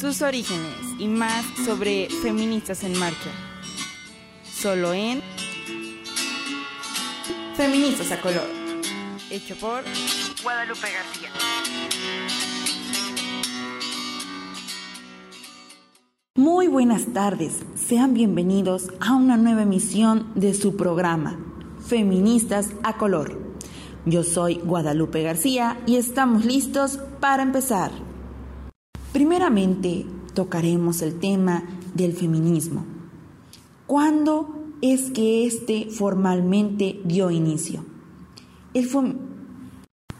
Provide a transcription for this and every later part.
sus orígenes y más sobre feministas en marcha. Solo en Feministas a color. Hecho por Guadalupe García. Muy buenas tardes, sean bienvenidos a una nueva emisión de su programa, Feministas a Color. Yo soy Guadalupe García y estamos listos para empezar. Primeramente, tocaremos el tema del feminismo. ¿Cuándo es que éste formalmente dio inicio? El,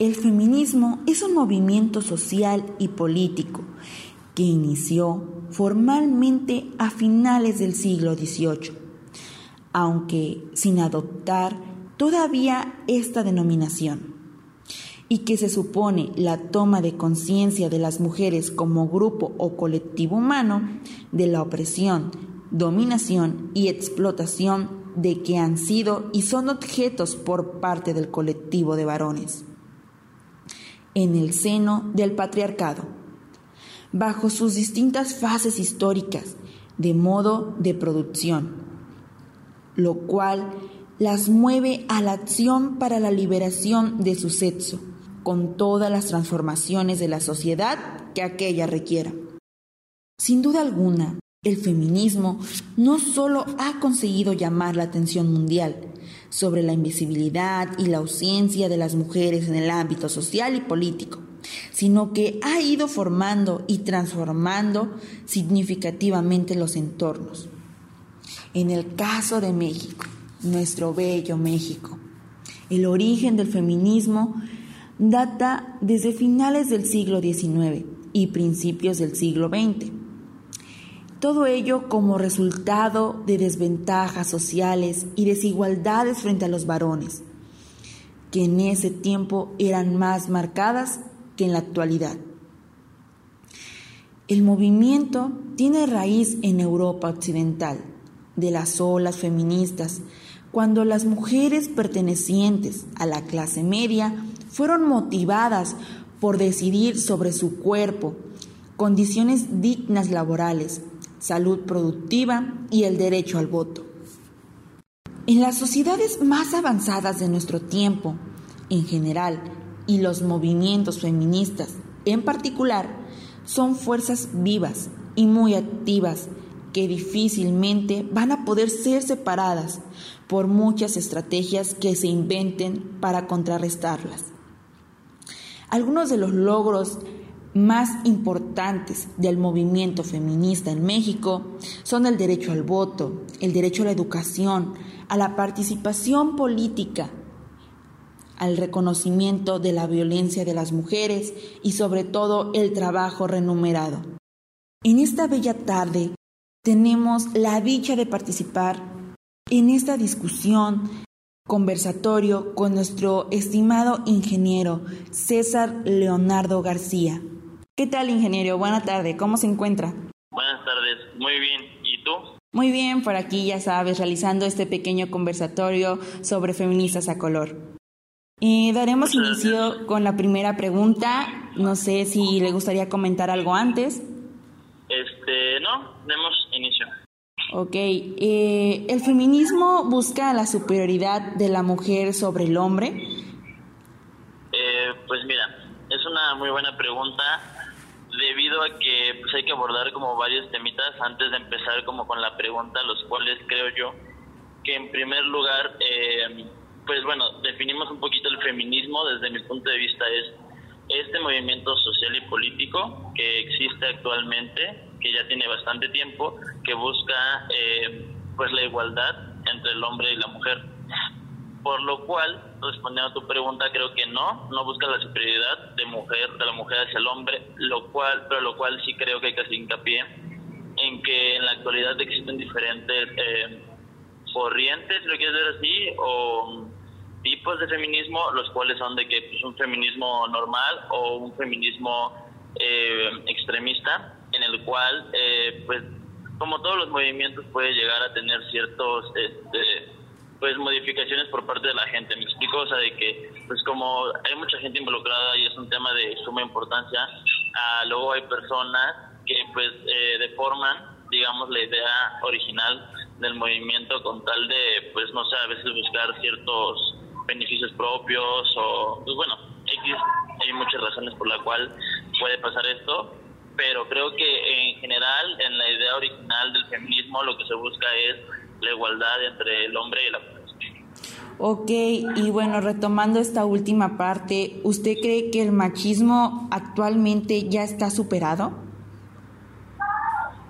el feminismo es un movimiento social y político que inició formalmente a finales del siglo XVIII, aunque sin adoptar todavía esta denominación, y que se supone la toma de conciencia de las mujeres como grupo o colectivo humano de la opresión, dominación y explotación de que han sido y son objetos por parte del colectivo de varones. En el seno del patriarcado bajo sus distintas fases históricas de modo de producción, lo cual las mueve a la acción para la liberación de su sexo, con todas las transformaciones de la sociedad que aquella requiera. Sin duda alguna, el feminismo no solo ha conseguido llamar la atención mundial sobre la invisibilidad y la ausencia de las mujeres en el ámbito social y político, sino que ha ido formando y transformando significativamente los entornos. En el caso de México, nuestro bello México, el origen del feminismo data desde finales del siglo XIX y principios del siglo XX. Todo ello como resultado de desventajas sociales y desigualdades frente a los varones, que en ese tiempo eran más marcadas en la actualidad. El movimiento tiene raíz en Europa Occidental, de las olas feministas, cuando las mujeres pertenecientes a la clase media fueron motivadas por decidir sobre su cuerpo, condiciones dignas laborales, salud productiva y el derecho al voto. En las sociedades más avanzadas de nuestro tiempo, en general, y los movimientos feministas en particular son fuerzas vivas y muy activas que difícilmente van a poder ser separadas por muchas estrategias que se inventen para contrarrestarlas. Algunos de los logros más importantes del movimiento feminista en México son el derecho al voto, el derecho a la educación, a la participación política, al reconocimiento de la violencia de las mujeres y sobre todo el trabajo remunerado. En esta bella tarde tenemos la dicha de participar en esta discusión, conversatorio con nuestro estimado ingeniero César Leonardo García. ¿Qué tal, ingeniero? Buena tarde, ¿cómo se encuentra? Buenas tardes, muy bien. ¿Y tú? Muy bien, por aquí ya sabes, realizando este pequeño conversatorio sobre feministas a color. Y daremos inicio con la primera pregunta. No sé si le gustaría comentar algo antes. Este, no, demos. Ok, eh, ¿el feminismo busca la superioridad de la mujer sobre el hombre? Eh, pues mira, es una muy buena pregunta debido a que pues, hay que abordar como varios temitas antes de empezar como con la pregunta, los cuales creo yo que en primer lugar eh, pues bueno, definimos un poquito el feminismo desde mi punto de vista es este movimiento social y político que existe actualmente, que ya tiene bastante tiempo, que busca eh, pues la igualdad entre el hombre y la mujer. Por lo cual, respondiendo a tu pregunta, creo que no, no busca la superioridad de mujer, de la mujer hacia el hombre, lo cual, pero lo cual sí creo que hay que hacer hincapié en que en la actualidad existen diferentes eh, corrientes, lo quieres ver así, o tipos de feminismo, los cuales son de que es pues, un feminismo normal o un feminismo eh, extremista, cual, eh, pues, como todos los movimientos, puede llegar a tener ciertos, este, pues, modificaciones por parte de la gente. Me explico, o sea, de que, pues, como hay mucha gente involucrada y es un tema de suma importancia, ah, luego hay personas que pues eh, deforman, digamos, la idea original del movimiento con tal de, pues no sé, a veces buscar ciertos beneficios propios o, pues bueno, hay muchas razones por las cuales puede pasar esto, pero creo que en general, en la idea original del feminismo, lo que se busca es la igualdad entre el hombre y la mujer. Ok, y bueno, retomando esta última parte, ¿usted cree que el machismo actualmente ya está superado?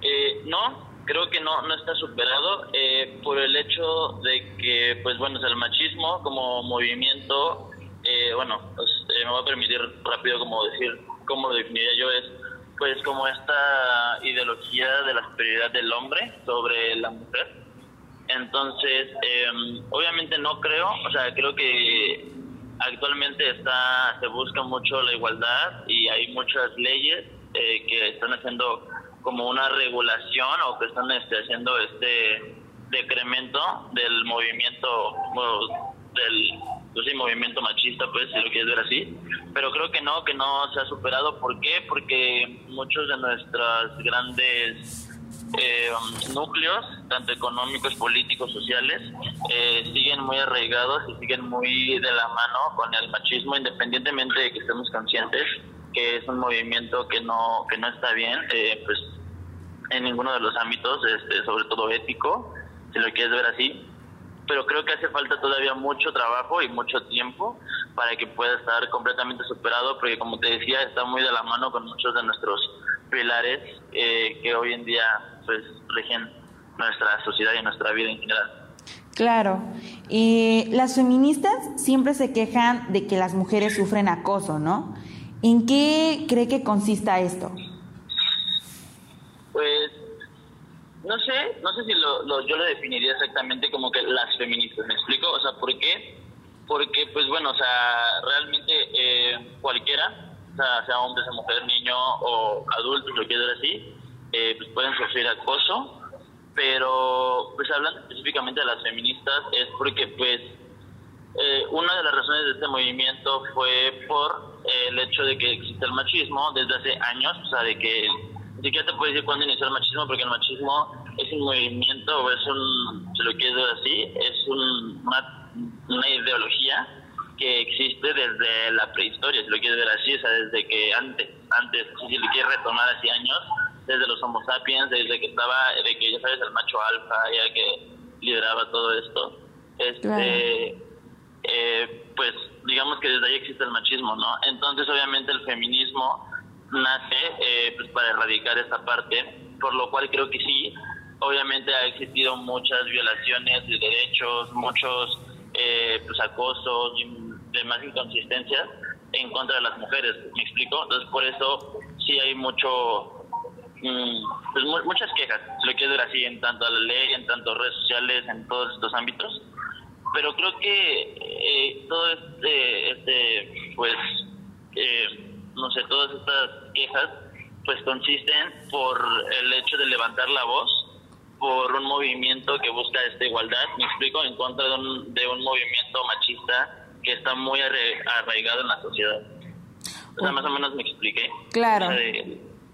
Eh, no, creo que no, no está superado eh, por el hecho de que, pues bueno, el machismo como movimiento, eh, bueno, pues, me va a permitir rápido como decir cómo lo definiría yo, es pues como esta ideología de la superioridad del hombre sobre la mujer. Entonces, eh, obviamente no creo, o sea, creo que actualmente está se busca mucho la igualdad y hay muchas leyes eh, que están haciendo como una regulación o que están este, haciendo este decremento del movimiento del pues movimiento machista, pues, si lo quieres ver así. Pero creo que no, que no se ha superado. ¿Por qué? Porque muchos de nuestros grandes eh, núcleos, tanto económicos, políticos, sociales, eh, siguen muy arraigados y siguen muy de la mano con el machismo, independientemente de que estemos conscientes que es un movimiento que no que no está bien, eh, pues en ninguno de los ámbitos, este, sobre todo ético, si lo quieres ver así pero creo que hace falta todavía mucho trabajo y mucho tiempo para que pueda estar completamente superado, porque como te decía, está muy de la mano con muchos de nuestros pilares eh, que hoy en día pues rigen nuestra sociedad y nuestra vida en general. Claro, y las feministas siempre se quejan de que las mujeres sufren acoso, ¿no? ¿En qué cree que consista esto? Pues no sé, no sé si lo, yo lo definiría exactamente como que las feministas, ¿me explico? O sea, ¿por qué? Porque, pues bueno, o sea, realmente eh, cualquiera, o sea, sea hombre, sea mujer, niño o adulto, lo quiero decir así, eh, pues pueden sufrir acoso, pero pues hablando específicamente de las feministas es porque pues eh, una de las razones de este movimiento fue por el hecho de que existe el machismo desde hace años, o sea, de que ni siquiera te puedo decir cuándo inició el machismo, porque el machismo es un movimiento, o es un, se lo quiero decir así, es una, una ideología que existe desde la prehistoria, si lo quieres ver así, o sea, desde que antes, antes, si lo quieres retomar hace años, desde los Homo sapiens, desde que estaba, de que ya sabes, el macho alfa, ya que lideraba todo esto, este, eh, pues digamos que desde ahí existe el machismo, ¿no? Entonces, obviamente, el feminismo nace eh, pues para erradicar esta parte, por lo cual creo que sí, obviamente ha existido muchas violaciones de derechos, muchos eh, pues acosos y demás inconsistencias en contra de las mujeres, ¿me explico? Entonces por eso sí hay mucho, mm, pues muchas quejas, lo quiero decir así, en tanto a la ley, en tanto redes sociales, en todos estos ámbitos, pero creo que eh, todo este, este pues, eh, no sé, todas estas quejas pues consisten por el hecho de levantar la voz por un movimiento que busca esta igualdad, me explico, en contra de un, de un movimiento machista que está muy arraigado en la sociedad. O sea, más o menos me expliqué. Claro.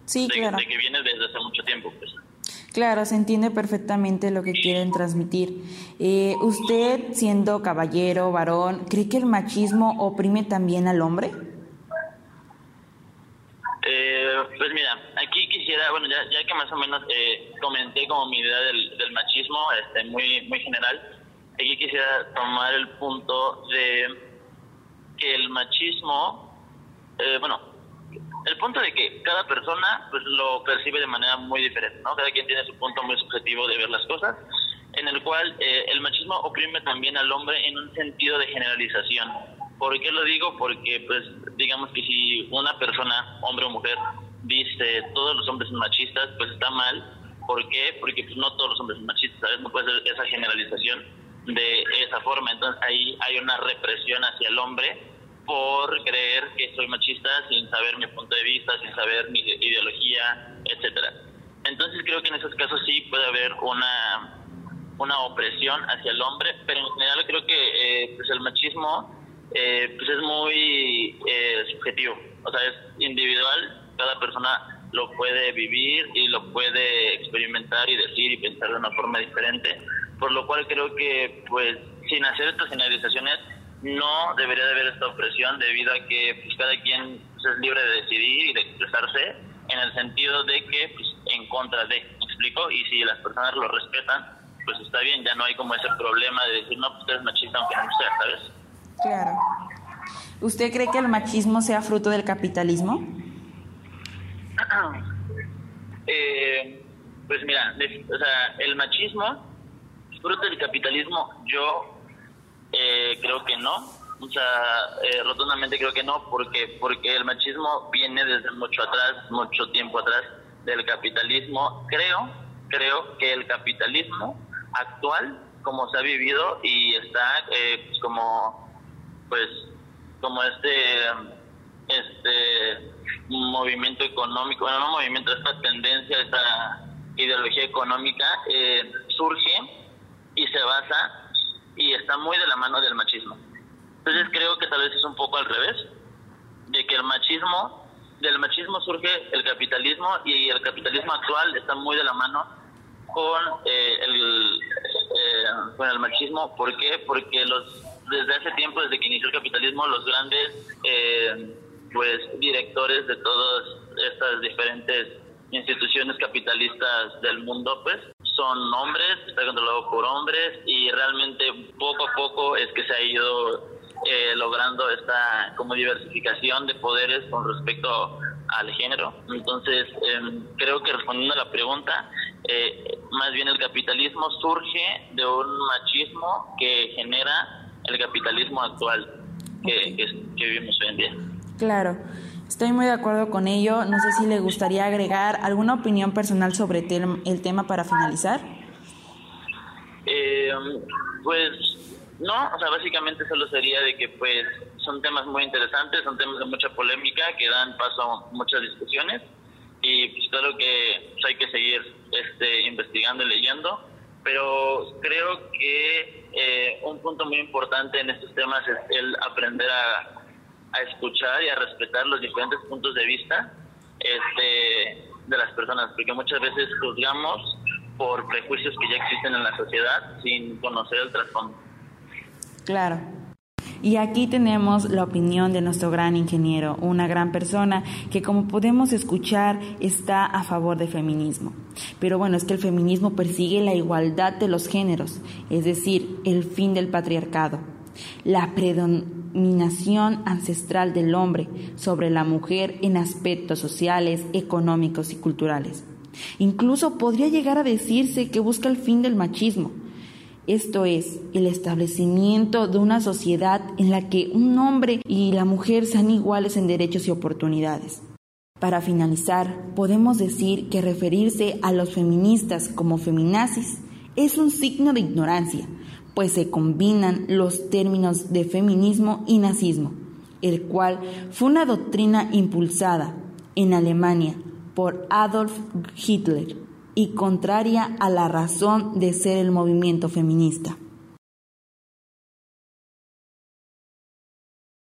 sí, claro. De que viene desde hace mucho tiempo, pues. Claro, se entiende perfectamente lo que quieren transmitir. Eh, ¿Usted, siendo caballero, varón, cree que el machismo oprime también al hombre? Pues mira, aquí quisiera, bueno, ya, ya que más o menos eh, comenté como mi idea del, del, machismo, este, muy, muy general, aquí quisiera tomar el punto de que el machismo, eh, bueno, el punto de que cada persona pues lo percibe de manera muy diferente, ¿no? Cada quien tiene su punto muy subjetivo de ver las cosas, en el cual eh, el machismo oprime también al hombre en un sentido de generalización. ¿Por qué lo digo? Porque, pues, digamos que si una persona, hombre o mujer, dice todos los hombres son machistas, pues está mal. ¿Por qué? Porque pues, no todos los hombres son machistas. No puede ser esa generalización de esa forma. Entonces ahí hay una represión hacia el hombre por creer que soy machista sin saber mi punto de vista, sin saber mi ideología, etcétera. Entonces creo que en esos casos sí puede haber una una opresión hacia el hombre, pero en general creo que eh, pues el machismo eh, pues es muy eh, subjetivo, o sea, es individual cada persona lo puede vivir y lo puede experimentar y decir y pensar de una forma diferente, por lo cual creo que pues sin hacer estas generalizaciones no debería de haber esta opresión debido a que pues, cada quien pues, es libre de decidir y de expresarse en el sentido de que pues, en contra de, ¿me explico? Y si las personas lo respetan, pues está bien, ya no hay como ese problema de decir, no, pues usted es machista aunque no sea, ¿sabes? Claro. ¿Usted cree que el machismo sea fruto del capitalismo? Eh, pues mira, o sea, el machismo, fruto del capitalismo, yo eh, creo que no. O sea, eh, rotundamente creo que no, porque porque el machismo viene desde mucho atrás, mucho tiempo atrás del capitalismo. Creo, creo que el capitalismo actual, como se ha vivido y está eh, pues como, pues, como este, este movimiento económico, bueno, no movimiento, esta tendencia, esta ideología económica eh, surge y se basa y está muy de la mano del machismo. Entonces creo que tal vez es un poco al revés, de que el machismo, del machismo surge el capitalismo y el capitalismo actual está muy de la mano con eh, el eh, con el machismo. ¿Por qué? Porque los desde hace tiempo, desde que inició el capitalismo, los grandes eh, pues directores de todas estas diferentes instituciones capitalistas del mundo, pues son hombres, está controlado por hombres y realmente poco a poco es que se ha ido eh, logrando esta como diversificación de poderes con respecto al género. Entonces, em, creo que respondiendo a la pregunta, eh, más bien el capitalismo surge de un machismo que genera el capitalismo actual que, que vivimos hoy en día. Claro. Estoy muy de acuerdo con ello. No sé si le gustaría agregar alguna opinión personal sobre el tema para finalizar. Eh, pues no, o sea, básicamente solo sería de que pues son temas muy interesantes, son temas de mucha polémica que dan paso a muchas discusiones y pues claro que pues, hay que seguir este, investigando y leyendo, pero creo que eh, un punto muy importante en estos temas es el aprender a a escuchar y a respetar los diferentes puntos de vista este, de las personas, porque muchas veces juzgamos por prejuicios que ya existen en la sociedad sin conocer el trasfondo. Claro. Y aquí tenemos la opinión de nuestro gran ingeniero, una gran persona que como podemos escuchar está a favor del feminismo. Pero bueno, es que el feminismo persigue la igualdad de los géneros, es decir, el fin del patriarcado la predominación ancestral del hombre sobre la mujer en aspectos sociales, económicos y culturales. Incluso podría llegar a decirse que busca el fin del machismo, esto es, el establecimiento de una sociedad en la que un hombre y la mujer sean iguales en derechos y oportunidades. Para finalizar, podemos decir que referirse a los feministas como feminazis es un signo de ignorancia, pues se combinan los términos de feminismo y nazismo, el cual fue una doctrina impulsada en Alemania por Adolf Hitler y contraria a la razón de ser el movimiento feminista.